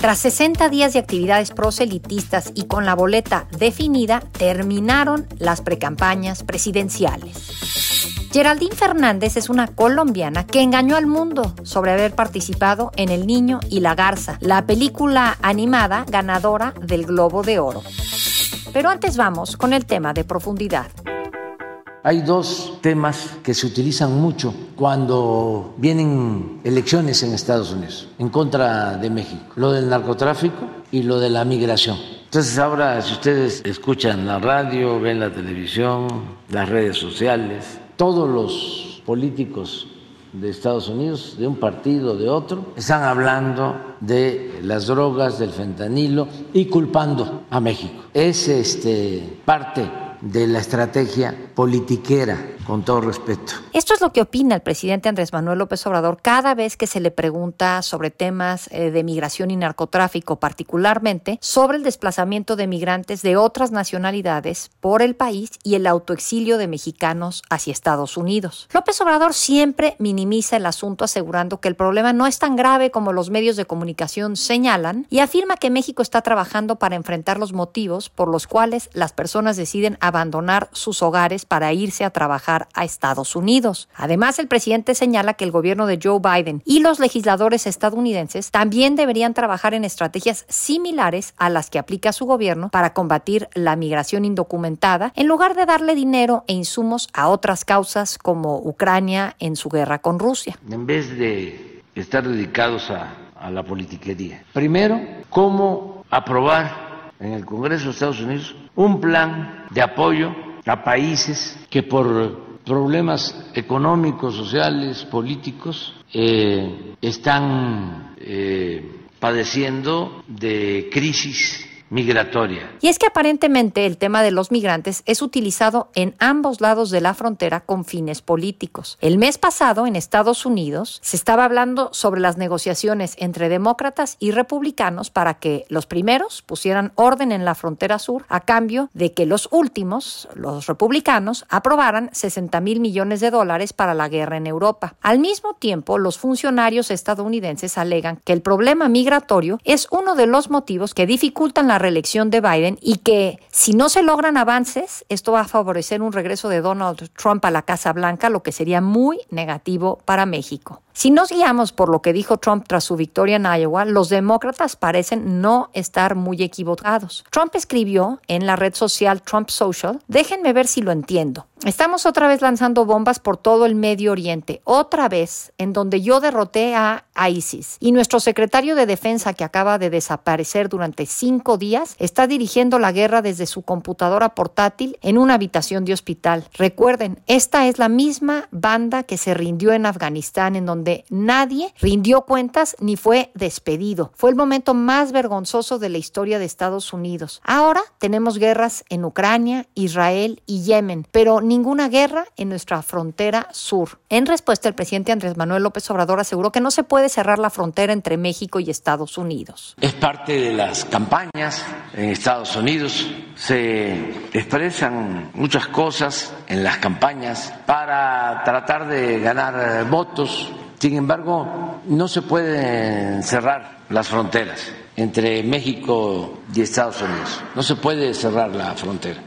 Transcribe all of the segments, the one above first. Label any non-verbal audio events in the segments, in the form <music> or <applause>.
Tras 60 días de actividades proselitistas y con la boleta definida, terminaron las precampañas presidenciales. Geraldine Fernández es una colombiana que engañó al mundo sobre haber participado en El Niño y la Garza, la película animada ganadora del Globo de Oro. Pero antes vamos con el tema de profundidad. Hay dos temas que se utilizan mucho cuando vienen elecciones en Estados Unidos en contra de México, lo del narcotráfico y lo de la migración. Entonces ahora si ustedes escuchan la radio, ven la televisión, las redes sociales, todos los políticos de Estados Unidos, de un partido, de otro, están hablando de las drogas, del fentanilo y culpando a México. Es este, parte de la estrategia politiquera, con todo respeto. Esto es lo que opina el presidente Andrés Manuel López Obrador cada vez que se le pregunta sobre temas eh, de migración y narcotráfico, particularmente sobre el desplazamiento de migrantes de otras nacionalidades por el país y el autoexilio de mexicanos hacia Estados Unidos. López Obrador siempre minimiza el asunto asegurando que el problema no es tan grave como los medios de comunicación señalan y afirma que México está trabajando para enfrentar los motivos por los cuales las personas deciden abandonar sus hogares para irse a trabajar a Estados Unidos. Además, el presidente señala que el gobierno de Joe Biden y los legisladores estadounidenses también deberían trabajar en estrategias similares a las que aplica su gobierno para combatir la migración indocumentada, en lugar de darle dinero e insumos a otras causas como Ucrania en su guerra con Rusia. En vez de estar dedicados a, la politiquería. Primero, cómo aprobar en el Congreso de Estados Unidos un plan de apoyo a países que por problemas económicos, sociales, políticos, eh, están eh, padeciendo de crisis migratoria. Y es que aparentemente el tema de los migrantes es utilizado en ambos lados de la frontera con fines políticos. El mes pasado en Estados Unidos se estaba hablando sobre las negociaciones entre demócratas y republicanos para que los primeros pusieran orden en la frontera sur a cambio de que los últimos, los republicanos, aprobaran 60 mil millones de dólares para la guerra en Europa. Al mismo tiempo, los funcionarios estadounidenses alegan que el problema migratorio es uno de los motivos que dificultan la reelección de Biden y que si no se logran avances, esto va a favorecer un regreso de Donald Trump a la Casa Blanca, lo que sería muy negativo para México. Si nos guiamos por lo que dijo Trump tras su victoria en Iowa, los demócratas parecen no estar muy equivocados. Trump escribió en la red social Trump Social, déjenme ver si lo entiendo. Estamos otra vez lanzando bombas por todo el Medio Oriente, otra vez en donde yo derroté a ISIS. Y nuestro secretario de Defensa, que acaba de desaparecer durante cinco días, está dirigiendo la guerra desde su computadora portátil en una habitación de hospital. Recuerden, esta es la misma banda que se rindió en Afganistán, en donde nadie rindió cuentas ni fue despedido. Fue el momento más vergonzoso de la historia de Estados Unidos. Ahora tenemos guerras en Ucrania, Israel y Yemen, pero ninguna guerra en nuestra frontera sur. En respuesta, el presidente Andrés Manuel López Obrador aseguró que no se puede cerrar la frontera entre México y Estados Unidos. Es parte de las campañas en Estados Unidos. Se expresan muchas cosas en las campañas para tratar de ganar votos. Sin embargo, no se pueden cerrar las fronteras entre México y Estados Unidos. No se puede cerrar la frontera.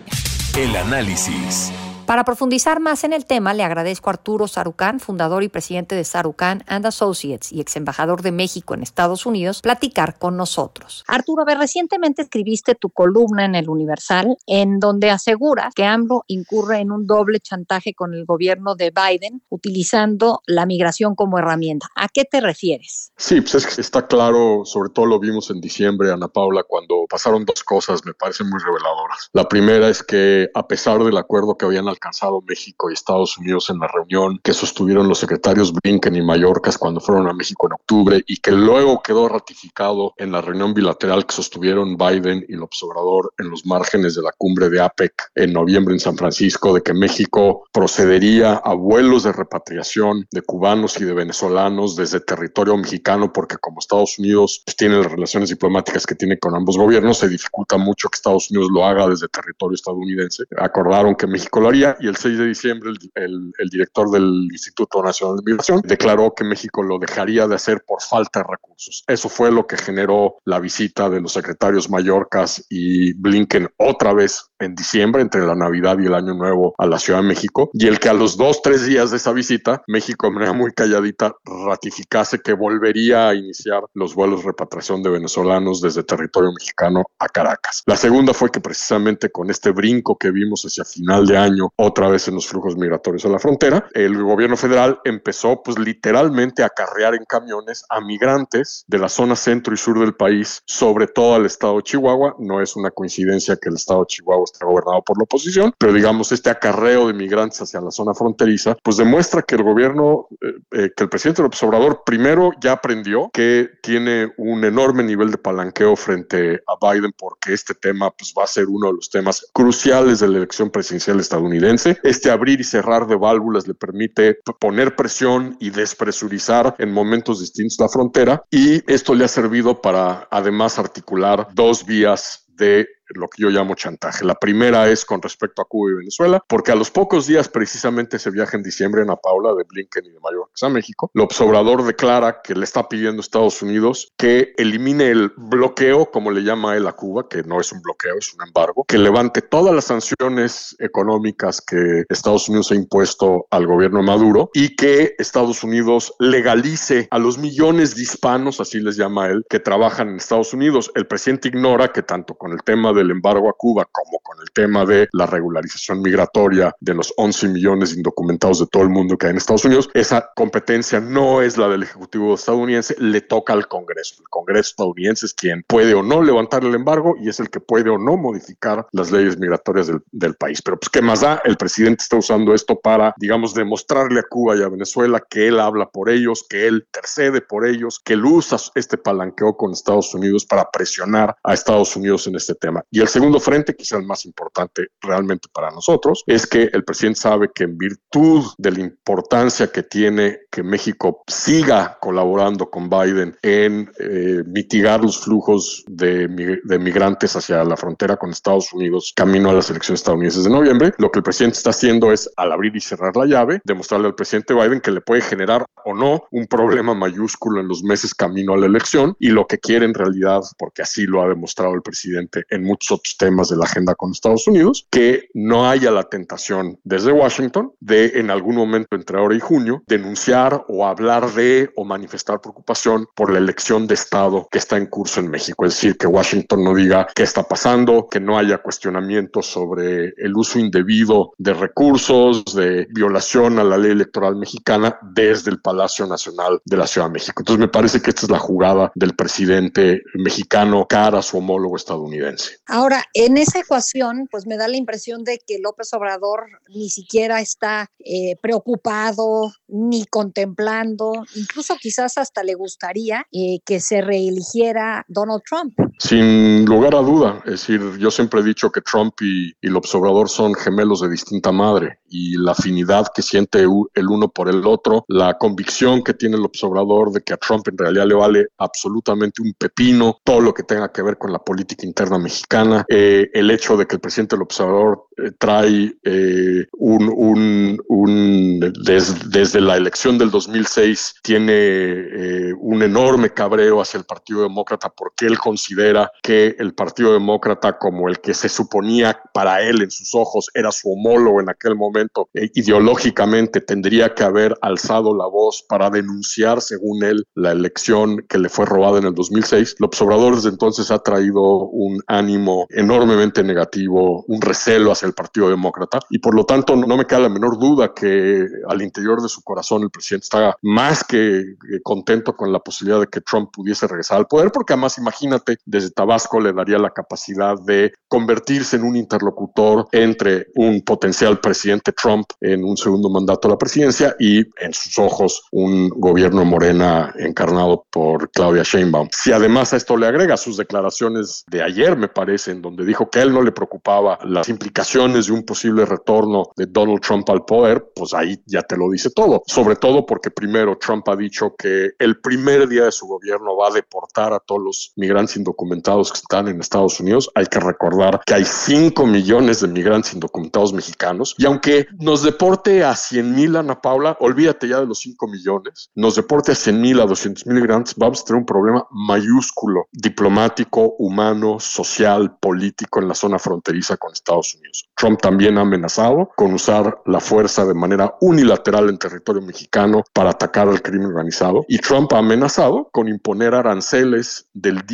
El análisis. Para profundizar más en el tema, le agradezco a Arturo Sarucán, fundador y presidente de Sarucán and Associates y ex embajador de México en Estados Unidos, platicar con nosotros. Arturo, a ver, recientemente escribiste tu columna en el Universal en donde aseguras que AMLO incurre en un doble chantaje con el gobierno de Biden utilizando la migración como herramienta. ¿A qué te refieres? Sí, pues es que está claro, sobre todo lo vimos en diciembre, Ana Paula, cuando pasaron dos cosas, me parecen muy reveladoras. La primera es que a pesar del acuerdo que habían alcanzado México y Estados Unidos en la reunión que sostuvieron los secretarios Blinken y Mallorcas cuando fueron a México en octubre y que luego quedó ratificado en la reunión bilateral que sostuvieron Biden y López Obrador en los márgenes de la cumbre de APEC en noviembre en San Francisco, de que México procedería a vuelos de repatriación de cubanos y de venezolanos desde territorio mexicano, porque como Estados Unidos pues, tiene las relaciones diplomáticas que tiene con ambos gobiernos, se dificulta mucho que Estados Unidos lo haga desde territorio estadounidense. Acordaron que México lo haría y el 6 de diciembre el, director del Instituto Nacional de Migración declaró que México lo dejaría de hacer por falta de recursos. Eso fue lo que generó la visita de los secretarios Mallorcas y Blinken otra vez en diciembre, entre la Navidad y el Año Nuevo, a la Ciudad de México, y el que a los dos, tres días de esa visita, México de manera muy calladita ratificase que volvería a iniciar los vuelos de repatriación de venezolanos desde territorio mexicano a Caracas. La segunda fue que precisamente con este brinco que vimos hacia final de año, otra vez en los flujos migratorios a la frontera, el gobierno federal empezó pues literalmente a carrear en camiones a migrantes de la zona centro y sur del país, sobre todo al estado de Chihuahua. No es una coincidencia que el estado de Chihuahua está gobernado por la oposición, pero digamos este acarreo de migrantes hacia la zona fronteriza, pues demuestra que el gobierno, eh, eh, que el presidente López Obrador primero ya aprendió que tiene un enorme nivel de palanqueo frente a Biden porque este tema pues va a ser uno de los temas cruciales de la elección presidencial estadounidense. Este abrir y cerrar de válvulas le permite poner presión y despresurizar en momentos distintos la frontera y esto le ha servido para además articular dos vías de lo que yo llamo chantaje. La primera es con respecto a Cuba y Venezuela, porque a los pocos días, precisamente ese viaje en diciembre en Paula de Blinken y de Mallorca a México, López Obrador declara que le está pidiendo a Estados Unidos que elimine el bloqueo, como le llama él a Cuba, que no es un bloqueo, es un embargo, que levante todas las sanciones económicas que Estados Unidos ha impuesto al gobierno Maduro y que Estados Unidos legalice a los millones de hispanos, así les llama él, que trabajan en Estados Unidos. El presidente ignora que tanto con el tema del embargo a Cuba como con el tema de la regularización migratoria de los 11 millones indocumentados de todo el mundo que hay en Estados Unidos, esa competencia no es la del Ejecutivo estadounidense, le toca al Congreso. El Congreso estadounidense es quien puede o no levantar el embargo y es el que puede o no modificar las leyes migratorias del, del país. Pero pues, ¿qué más da? El presidente está usando esto para, digamos, demostrarle a Cuba y a Venezuela que él habla por ellos, que él intercede por ellos, que él usa este palanqueo con Estados Unidos para presionar a Estados Unidos en este tema. Y el segundo frente, quizá el más importante realmente para nosotros, es que el presidente sabe que en virtud de la importancia que tiene que México siga colaborando con Biden en eh, mitigar los flujos de, de, migrantes hacia la frontera con Estados Unidos camino a las elecciones estadounidenses de noviembre, lo que el presidente está haciendo es, al abrir y cerrar la llave, demostrarle al presidente Biden que le puede generar o no un problema mayúsculo en los meses camino a la elección y lo que quiere en realidad, porque así lo ha demostrado el presidente en otros temas de la agenda con Estados Unidos, que no haya la tentación desde Washington de en algún momento entre ahora y junio denunciar o hablar de o manifestar preocupación por la elección de Estado que está en curso en México. Es decir, que Washington no diga qué está pasando, que no haya cuestionamientos sobre el uso indebido de recursos, de violación a la ley electoral mexicana desde el Palacio Nacional de la Ciudad de México. Entonces me parece que esta es la jugada del presidente mexicano cara a su homólogo estadounidense. Ahora, en esa ecuación, pues me da la impresión de que López Obrador ni siquiera está eh, preocupado ni contemplando, incluso quizás hasta le gustaría eh, que se reeligiera Donald Trump. Sin lugar a duda, es decir, yo siempre he dicho que Trump y, y López Obrador son gemelos de distinta madre y la afinidad que siente el uno por el otro, la convicción que tiene el observador de que a Trump en realidad le vale absolutamente un pepino todo lo que tenga que ver con la política interna mexicana, eh, el hecho de que el presidente del observador eh, trae eh, un, un, un des, desde la elección del 2006 tiene un enorme cabreo hacia el Partido Demócrata porque él considera que el Partido Demócrata como el que se suponía para él en sus ojos era su homólogo en aquel momento eh, ideológicamente tendría que haber alzado la voz para denunciar, según él, la elección que le fue robada en el 2006. López Obrador desde entonces ha traído un ánimo enormemente negativo, un recelo hacia el Partido Demócrata y por lo tanto no me queda la menor duda que al interior de su corazón el presidente está más que contento con la posibilidad de que Trump pudiese regresar al poder, porque además imagínate, desde Tabasco le daría la capacidad de convertirse en un interlocutor entre un potencial presidente Trump en un segundo mandato a la presidencia y en sus ojos un gobierno morena encarnado por Claudia Sheinbaum. Si además a esto le agrega sus declaraciones de ayer, me parece, en donde dijo que a él no le preocupaba las implicaciones de un posible retorno de Donald Trump al poder, pues ahí ya te lo dice todo. Sobre todo porque primero Trump ha dicho que el primer día de su gobierno va a deportar a todos los migrantes indocumentados que están en Estados Unidos. Hay que recordar que hay 5 millones de migrantes indocumentados mexicanos y aunque nos deporte a 100 mil, Ana Paula, olvídate ya de los 5 millones, nos deporte a 100 mil, a 200 mil migrantes, vamos a tener un problema mayúsculo, diplomático, humano, social, político en la zona fronteriza con Estados Unidos. Trump también ha amenazado con usar la fuerza de manera unilateral en territorio mexicano para atacar al crimen organizado y Trump ha amenazado con imponer aranceles del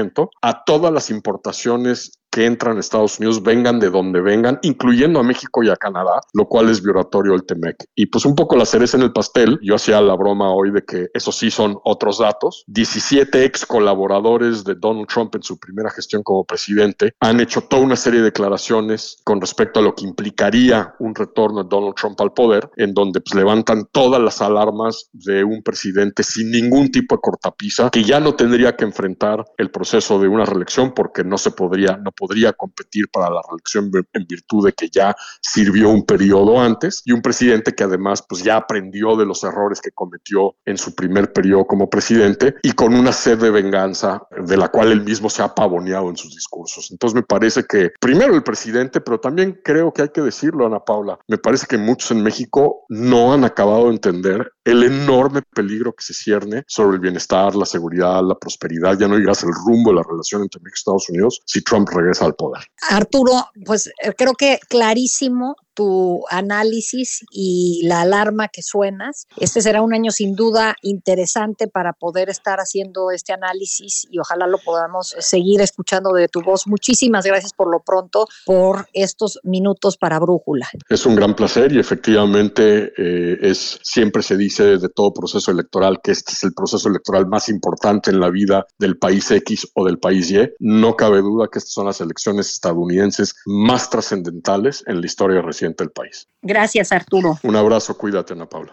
10% a todas las importaciones que entran a Estados Unidos vengan de donde vengan, incluyendo a México y a Canadá, lo cual es violatorio del TEMEC. Y pues un poco la cereza en el pastel, yo hacía la broma hoy de que eso sí son otros datos. 17 ex colaboradores de Donald Trump en su primera gestión como presidente han hecho toda una serie de declaraciones con respecto a lo que implicaría un retorno de Donald Trump al poder, en donde pues, levantan todas las alarmas de un presidente sin ningún tipo de cortapisa, que ya no tendría que enfrentar el proceso de una reelección porque no se podría, no podría competir para la reelección en virtud de que ya sirvió un periodo antes y un presidente que además pues ya aprendió de los errores que cometió en su primer periodo como presidente y con una sed de venganza de la cual él mismo se ha pavoneado en sus discursos. Entonces me parece que primero el presidente, pero también creo que hay que decirlo, Ana Paula, me parece que muchos en México no han acabado de entender el enorme peligro que se cierne sobre el bienestar, la seguridad, la prosperidad, ya no digas el rumbo de la relación entre México Estados Unidos si Trump regresa al poder. Arturo, pues eh, creo que clarísimo tu análisis y la alarma que suenas. Este será un año sin duda interesante para poder estar haciendo este análisis y ojalá lo podamos seguir escuchando de tu voz. Muchísimas gracias por lo pronto por estos minutos para Brújula. Es un gran placer y efectivamente eh, es siempre se dice de todo proceso electoral que este es el proceso electoral más importante en la vida del país X o del país Y. No cabe duda que estas son las elecciones estadounidenses más trascendentales en la historia reciente país. Gracias, Arturo. Un abrazo, cuídate, Ana Paula.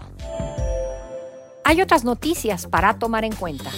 Hay otras noticias para tomar en cuenta.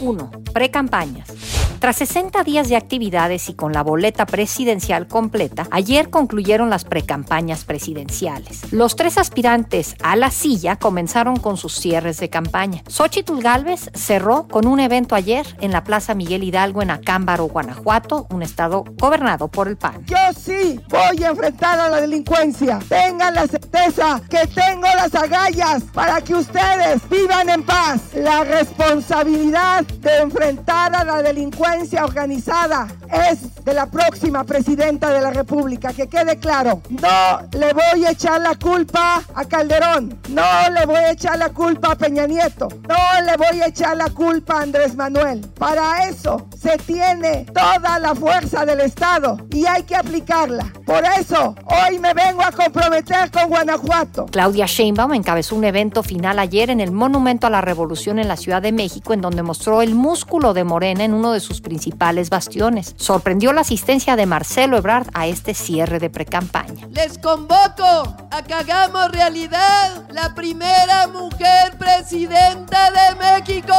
1. Precampañas. Tras 60 días de actividades y con la boleta presidencial completa, ayer concluyeron las precampañas presidenciales. Los tres aspirantes a la silla comenzaron con sus cierres de campaña. Xochitl Galvez cerró con un evento ayer en la Plaza Miguel Hidalgo en Acámbaro, Guanajuato, un estado gobernado por el PAN. Yo sí voy a enfrentar a la delincuencia. Tengan la certeza que tengo las agallas para que ustedes vivan en paz. La responsabilidad de enfrentar a la delincuencia organizada es de la próxima presidenta de la República. Que quede claro, no le voy a echar la culpa a Calderón, no le voy a echar la culpa a Peña Nieto, no le voy a echar la culpa a Andrés Manuel. Para eso se tiene toda la fuerza del Estado y hay que aplicarla. Por eso hoy me vengo a comprometer con Guanajuato. Claudia Sheinbaum encabezó un evento final ayer en el Monumento a la Revolución en la Ciudad de México, en donde mostró el músculo de Morena en uno de sus principales bastiones. Sorprendió la asistencia de Marcelo Ebrard a este cierre de precampaña. Les convoco a que hagamos realidad la primera mujer presidenta de México.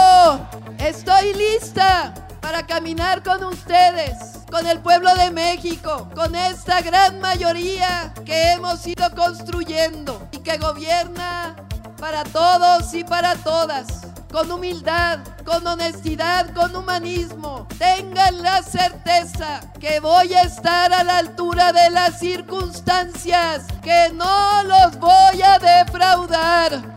Estoy lista para caminar con ustedes, con el pueblo de México, con esta gran mayoría que hemos ido construyendo y que gobierna para todos y para todas con humildad, con honestidad, con humanismo. Tengan la certeza que voy a estar a la altura de las circunstancias, que no los voy a defraudar.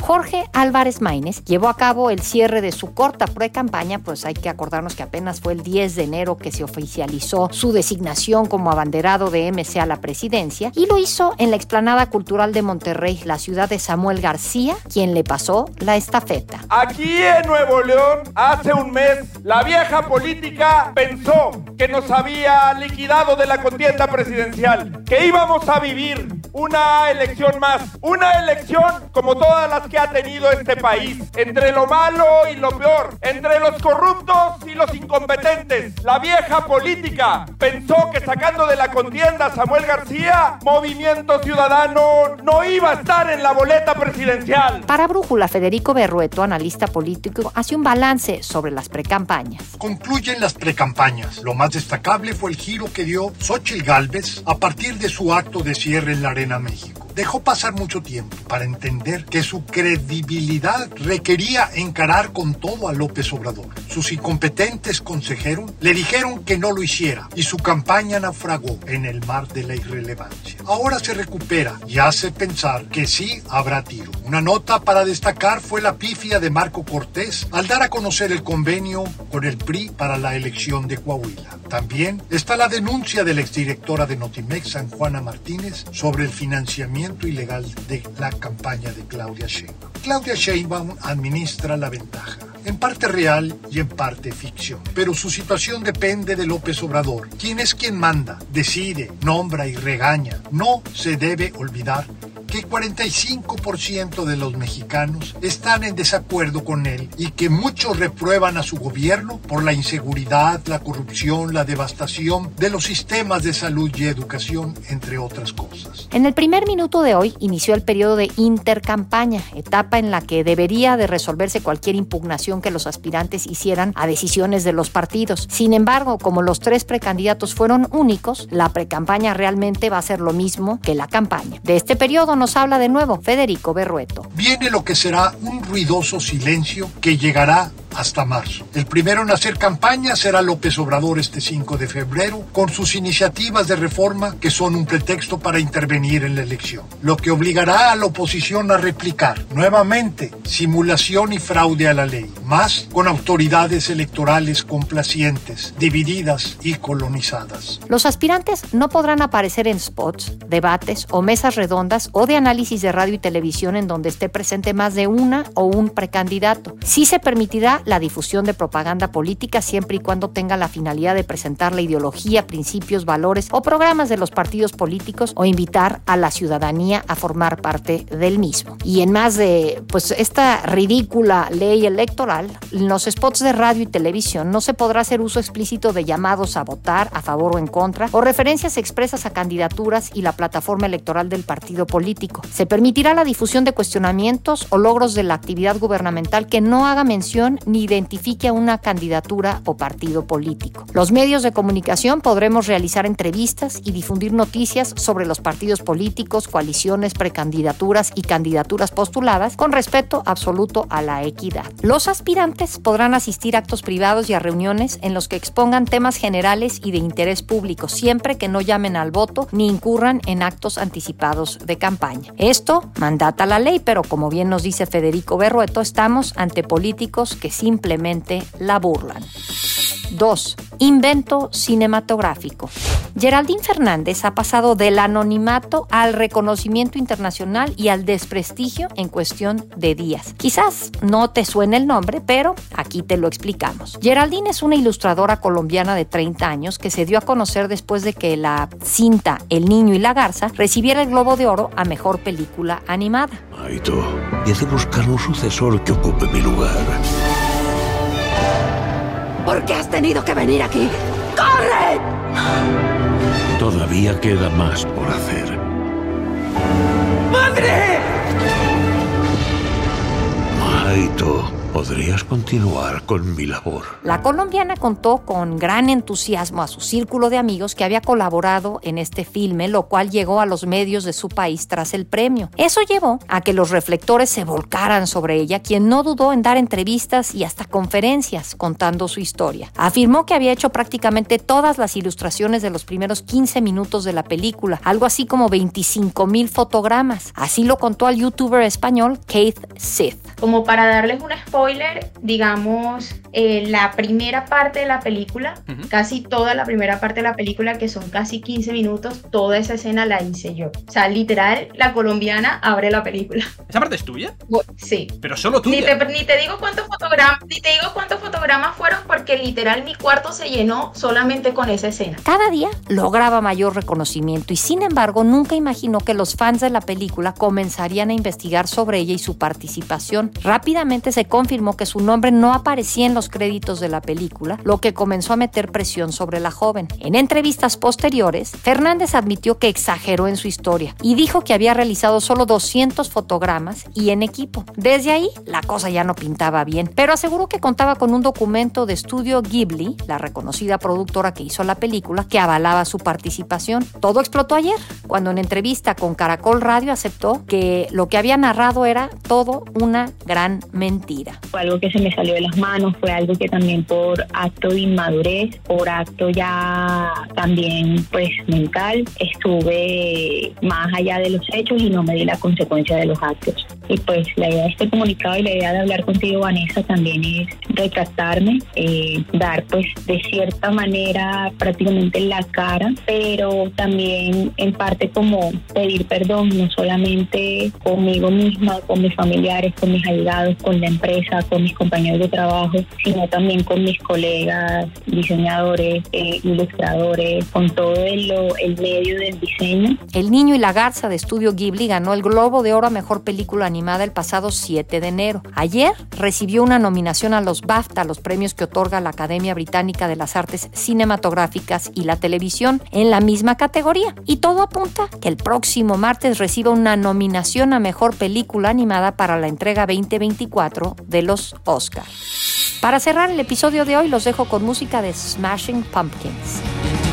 Jorge Álvarez Maínez llevó a cabo el cierre de su corta pre-campaña, pues hay que acordarnos que apenas fue el 10 de enero que se oficializó su designación como abanderado de MC a la presidencia y lo hizo en la explanada cultural de Monterrey, la ciudad de Samuel García, quien le pasó la estafeta. Aquí en Nuevo León, hace un mes, la vieja política pensó que nos había liquidado de la contienda presidencial, que íbamos a vivir una elección más, una elección como todas las que ha tenido este país, entre lo malo y lo peor, entre los corruptos y los incompetentes. La vieja política pensó que sacando de la contienda a Samuel García, Movimiento Ciudadano no iba a estar en la boleta presidencial. Para Brújula, Federico Berrueto, analista político, hace un balance sobre las precampañas. Concluyen las precampañas. Lo más destacable fue el giro que dio Xochitl Gálvez a partir de su acto de cierre en la Arena México. Dejó pasar mucho tiempo para entender que su credibilidad requería encarar con todo a López Obrador. Sus incompetentes consejeros le dijeron que no lo hiciera y su campaña naufragó en el mar de la irrelevancia. Ahora se recupera y hace pensar que sí habrá tiro. Una nota para destacar fue la pifia de Marco Cortés al dar a conocer el convenio con el PRI para la elección de Coahuila. También está la denuncia de la exdirectora de Notimex, San Juana Martínez, sobre el financiamiento ilegal de la campaña de Claudia Sheinbaum. Claudia Sheinbaum administra la ventaja, en parte real y en parte ficción. Pero su situación depende de López Obrador, quien es quien manda, decide, nombra y regaña. No se debe olvidar que 45% de los mexicanos están en desacuerdo con él y que muchos reprueban a su gobierno por la inseguridad, la corrupción, la devastación de los sistemas de salud y educación, entre otras cosas. En el primer minuto de hoy inició el periodo de intercampaña, etapa en la que debería de resolverse cualquier impugnación que los aspirantes hicieran a decisiones de los partidos. Sin embargo, como los tres precandidatos fueron únicos, la precampaña realmente va a ser lo mismo que la campaña. De este periodo nos habla de nuevo Federico Berrueto. Viene lo que será un ruidoso silencio que llegará hasta marzo. El primero en hacer campaña será López Obrador este 5 de febrero con sus iniciativas de reforma que son un pretexto para intervenir en la elección, lo que obligará a la oposición a replicar nuevamente simulación y fraude a la ley, más con autoridades electorales complacientes, divididas y colonizadas. Los aspirantes no podrán aparecer en spots, debates o mesas redondas o de análisis de radio y televisión en donde esté presente más de una o un precandidato. Sí se permitirá la difusión de propaganda política siempre y cuando tenga la finalidad de presentar la ideología, principios, valores o programas de los partidos políticos o invitar a la ciudadanía a formar parte del mismo. Y en más de pues esta ridícula ley electoral, en los spots de radio y televisión no se podrá hacer uso explícito de llamados a votar a favor o en contra o referencias expresas a candidaturas y la plataforma electoral del partido político. Se permitirá la difusión de cuestionamientos o logros de la actividad gubernamental que no haga mención ni identifique a una candidatura o partido político. Los medios de comunicación podremos realizar entrevistas y difundir noticias sobre los partidos políticos, coaliciones, precandidaturas y candidaturas postuladas con respeto absoluto a la equidad. Los aspirantes podrán asistir a actos privados y a reuniones en los que expongan temas generales y de interés público, siempre que no llamen al voto ni incurran en actos anticipados de campaña. Esto mandata la ley, pero como bien nos dice Federico Berrueto, estamos ante políticos que simplemente la burlan. 2. Invento cinematográfico. Geraldine Fernández ha pasado del anonimato al reconocimiento internacional y al desprestigio en cuestión de días. Quizás no te suene el nombre, pero aquí te lo explicamos. Geraldine es una ilustradora colombiana de 30 años que se dio a conocer después de que la cinta El Niño y la Garza recibiera el Globo de Oro a Mejor Película Animada. Aito, y de buscar un sucesor que ocupe mi lugar. ¿Por qué has tenido que venir aquí? ¡Corre! Todavía queda más por hacer. ¡Madre! Aito, podrías continuar con mi labor. La colombiana contó con gran entusiasmo a su círculo de amigos que había colaborado en este filme, lo cual llegó a los medios de su país tras el premio. Eso llevó a que los reflectores se volcaran sobre ella, quien no dudó en dar entrevistas y hasta conferencias contando su historia. Afirmó que había hecho prácticamente todas las ilustraciones de los primeros 15 minutos de la película, algo así como 25 mil fotogramas. Así lo contó al youtuber español Keith Sith. Como para darles un spoiler, digamos, eh, la primera parte de la película, casi toda la primera parte de la película, que son casi 15 minutos, toda esa escena la hice yo. O sea, literal, la colombiana abre la película. <laughs> ¿Esa parte es tuya? Sí. Pero solo tuya. Ni te, ni te digo cuántos fotogramas, ni te digo cuántos fotogramas fueron porque literal mi cuarto se llenó solamente con esa escena. Cada día lograba mayor reconocimiento y sin embargo nunca imaginó que los fans de la película comenzarían a investigar sobre ella y su participación. Rápidamente se confirmó que su nombre no aparecía en los créditos de la película, lo que comenzó a meter presión sobre la joven. En entrevistas posteriores, Fernández admitió que exageró en su historia y dijo que había realizado solo 200 fotogramas y en equipo. Desde ahí, la cosa ya no pintaba bien, pero aseguró que contaba con un documento de estudio Ghibli, la reconocida productora que hizo la película, que avalaba su participación. Todo explotó ayer, cuando en entrevista con Caracol Radio aceptó que lo que había narrado era todo una gran mentira. Fue algo que se me salió de las manos, fue algo que también por acto de inmadurez, por acto ya también pues mental, estuve más allá de los hechos y no me di la consecuencia de los actos. Y pues la idea de este comunicado y la idea de hablar contigo, Vanessa, también es retractarme, eh, dar pues de cierta manera prácticamente la cara, pero también en parte como pedir perdón, no solamente conmigo misma, con mis familiares, con mis allegados, con la empresa, con mis compañeros de trabajo, sino también con mis colegas, diseñadores, eh, ilustradores, con todo el, el medio del diseño. El Niño y la Garza de Estudio Ghibli ganó el Globo de Oro a Mejor Película Animada el pasado 7 de enero. Ayer recibió una nominación a los BAFTA, los premios que otorga la Academia Británica de las Artes Cinematográficas y la Televisión, en la misma categoría. Y todo apunta que el próximo martes reciba una nominación a Mejor Película Animada para la entrega 2024 de los Oscars. Para cerrar el episodio de hoy los dejo con música de Smashing Pumpkins.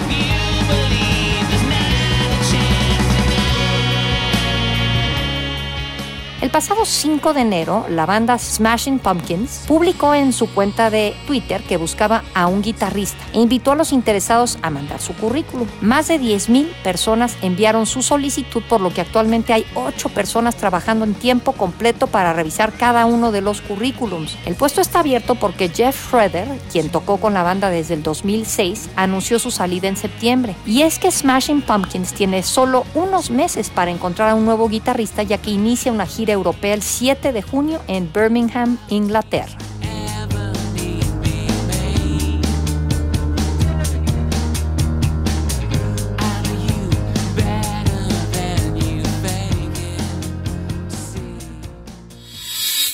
El pasado 5 de enero, la banda Smashing Pumpkins publicó en su cuenta de Twitter que buscaba a un guitarrista e invitó a los interesados a mandar su currículum. Más de 10.000 personas enviaron su solicitud, por lo que actualmente hay 8 personas trabajando en tiempo completo para revisar cada uno de los currículums. El puesto está abierto porque Jeff Schroeder, quien tocó con la banda desde el 2006, anunció su salida en septiembre. Y es que Smashing Pumpkins tiene solo unos meses para encontrar a un nuevo guitarrista ya que inicia una gira europea el 7 de junio en Birmingham, Inglaterra.